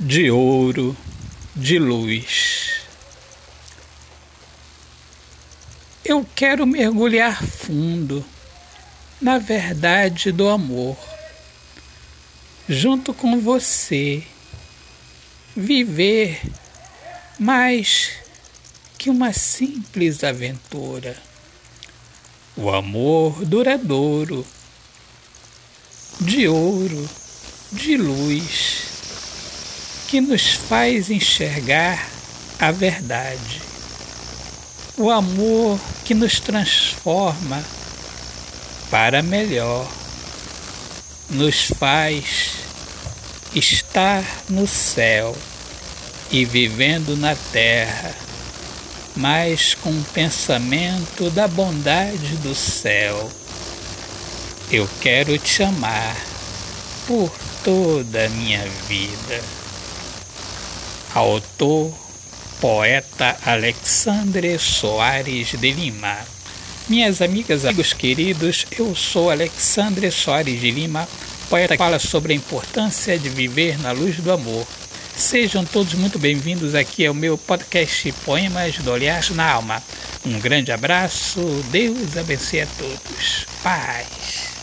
de ouro, de luz. Eu quero mergulhar fundo na verdade do amor, junto com você, viver mais que uma simples aventura. O amor duradouro, de ouro, de luz que nos faz enxergar a verdade. O amor que nos transforma para melhor, nos faz estar no céu e vivendo na terra, mas com o pensamento da bondade do céu. Eu quero te amar por toda a minha vida. Autor, poeta Alexandre Soares de Lima. Minhas amigas, amigos queridos, eu sou Alexandre Soares de Lima, poeta que fala sobre a importância de viver na luz do amor. Sejam todos muito bem-vindos aqui ao meu podcast Poemas do Olhar na Alma. Um grande abraço, Deus abençoe a todos. Paz.